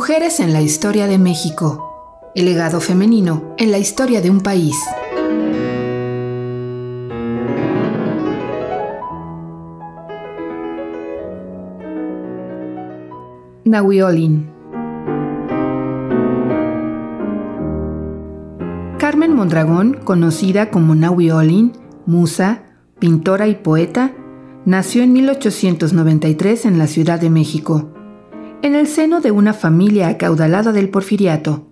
Mujeres en la historia de México. El legado femenino en la historia de un país. Nahuiolin. Carmen Mondragón, conocida como Nahuiolin, musa, pintora y poeta, nació en 1893 en la Ciudad de México en el seno de una familia acaudalada del porfiriato,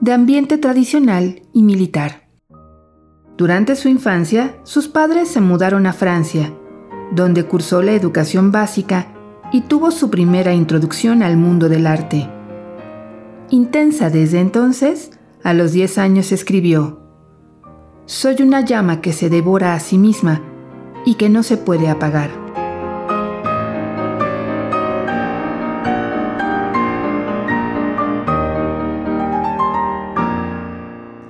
de ambiente tradicional y militar. Durante su infancia, sus padres se mudaron a Francia, donde cursó la educación básica y tuvo su primera introducción al mundo del arte. Intensa desde entonces, a los 10 años escribió, Soy una llama que se devora a sí misma y que no se puede apagar.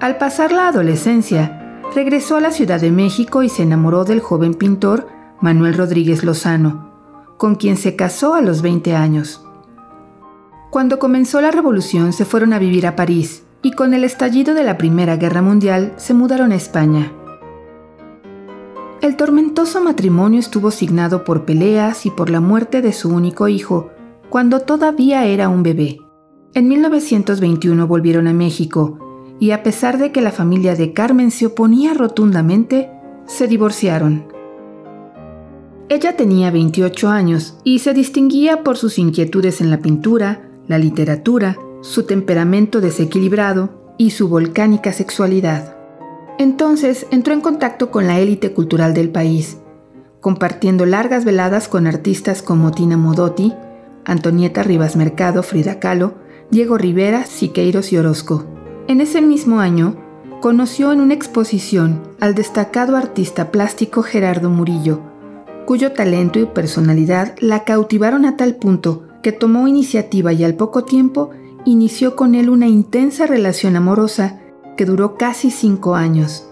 Al pasar la adolescencia, regresó a la Ciudad de México y se enamoró del joven pintor Manuel Rodríguez Lozano, con quien se casó a los 20 años. Cuando comenzó la revolución se fueron a vivir a París y con el estallido de la Primera Guerra Mundial se mudaron a España. El tormentoso matrimonio estuvo signado por peleas y por la muerte de su único hijo, cuando todavía era un bebé. En 1921 volvieron a México y a pesar de que la familia de Carmen se oponía rotundamente, se divorciaron. Ella tenía 28 años y se distinguía por sus inquietudes en la pintura, la literatura, su temperamento desequilibrado y su volcánica sexualidad. Entonces entró en contacto con la élite cultural del país, compartiendo largas veladas con artistas como Tina Modotti, Antonieta Rivas Mercado, Frida Kahlo, Diego Rivera, Siqueiros y Orozco. En ese mismo año, conoció en una exposición al destacado artista plástico Gerardo Murillo, cuyo talento y personalidad la cautivaron a tal punto que tomó iniciativa y al poco tiempo inició con él una intensa relación amorosa que duró casi cinco años.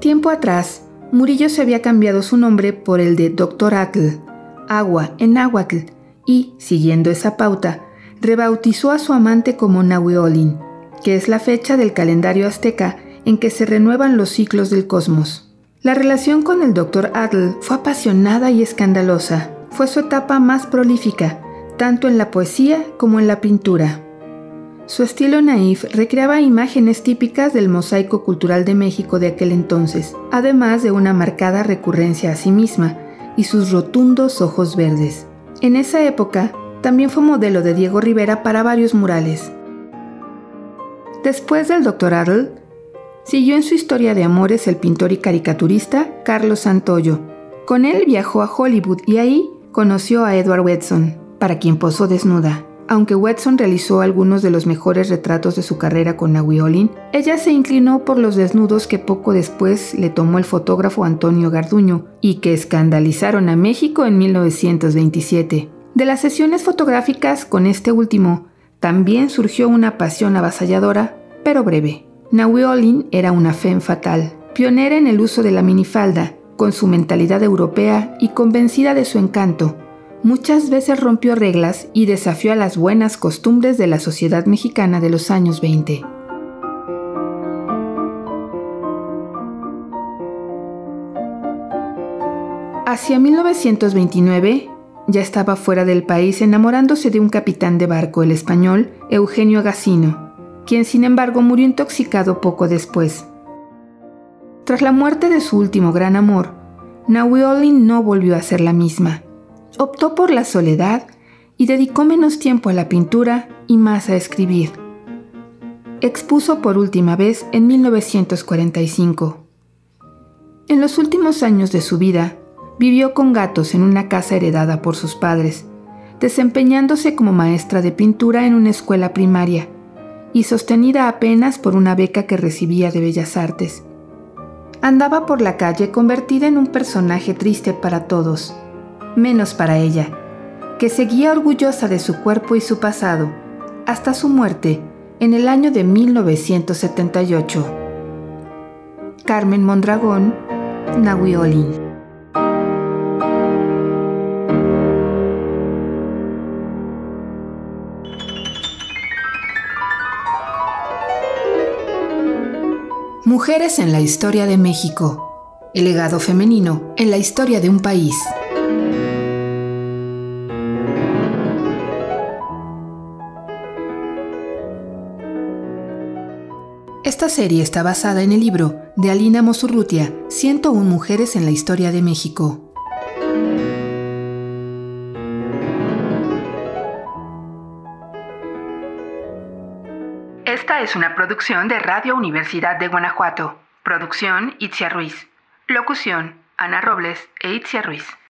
Tiempo atrás, Murillo se había cambiado su nombre por el de Dr. Atl, agua en náhuatl, y, siguiendo esa pauta, rebautizó a su amante como Nahuiolin, que es la fecha del calendario azteca en que se renuevan los ciclos del cosmos. La relación con el Dr. Adl fue apasionada y escandalosa. Fue su etapa más prolífica, tanto en la poesía como en la pintura. Su estilo naif recreaba imágenes típicas del mosaico cultural de México de aquel entonces, además de una marcada recurrencia a sí misma y sus rotundos ojos verdes. En esa época, también fue modelo de Diego Rivera para varios murales. Después del Dr. Adl, siguió en su historia de amores el pintor y caricaturista Carlos Santoyo. Con él viajó a Hollywood y ahí conoció a Edward Wetson, para quien posó desnuda. Aunque Wetson realizó algunos de los mejores retratos de su carrera con Nahui ella se inclinó por los desnudos que poco después le tomó el fotógrafo Antonio Garduño y que escandalizaron a México en 1927. De las sesiones fotográficas con este último, también surgió una pasión avasalladora, pero breve. Nahui era una femme fatal, pionera en el uso de la minifalda, con su mentalidad europea y convencida de su encanto. Muchas veces rompió reglas y desafió a las buenas costumbres de la sociedad mexicana de los años 20. Hacia 1929, ya estaba fuera del país enamorándose de un capitán de barco, el español Eugenio Agassino, quien sin embargo murió intoxicado poco después. Tras la muerte de su último gran amor, Nahui no volvió a ser la misma. Optó por la soledad y dedicó menos tiempo a la pintura y más a escribir. Expuso por última vez en 1945. En los últimos años de su vida, Vivió con gatos en una casa heredada por sus padres, desempeñándose como maestra de pintura en una escuela primaria y sostenida apenas por una beca que recibía de Bellas Artes. Andaba por la calle convertida en un personaje triste para todos, menos para ella, que seguía orgullosa de su cuerpo y su pasado, hasta su muerte en el año de 1978. Carmen Mondragón, Nahuiolín. Mujeres en la historia de México. El legado femenino en la historia de un país. Esta serie está basada en el libro de Alina Mosurrutia, 101 Mujeres en la Historia de México. Esta es una producción de Radio Universidad de Guanajuato. Producción Itzia Ruiz. Locución Ana Robles e Itzia Ruiz.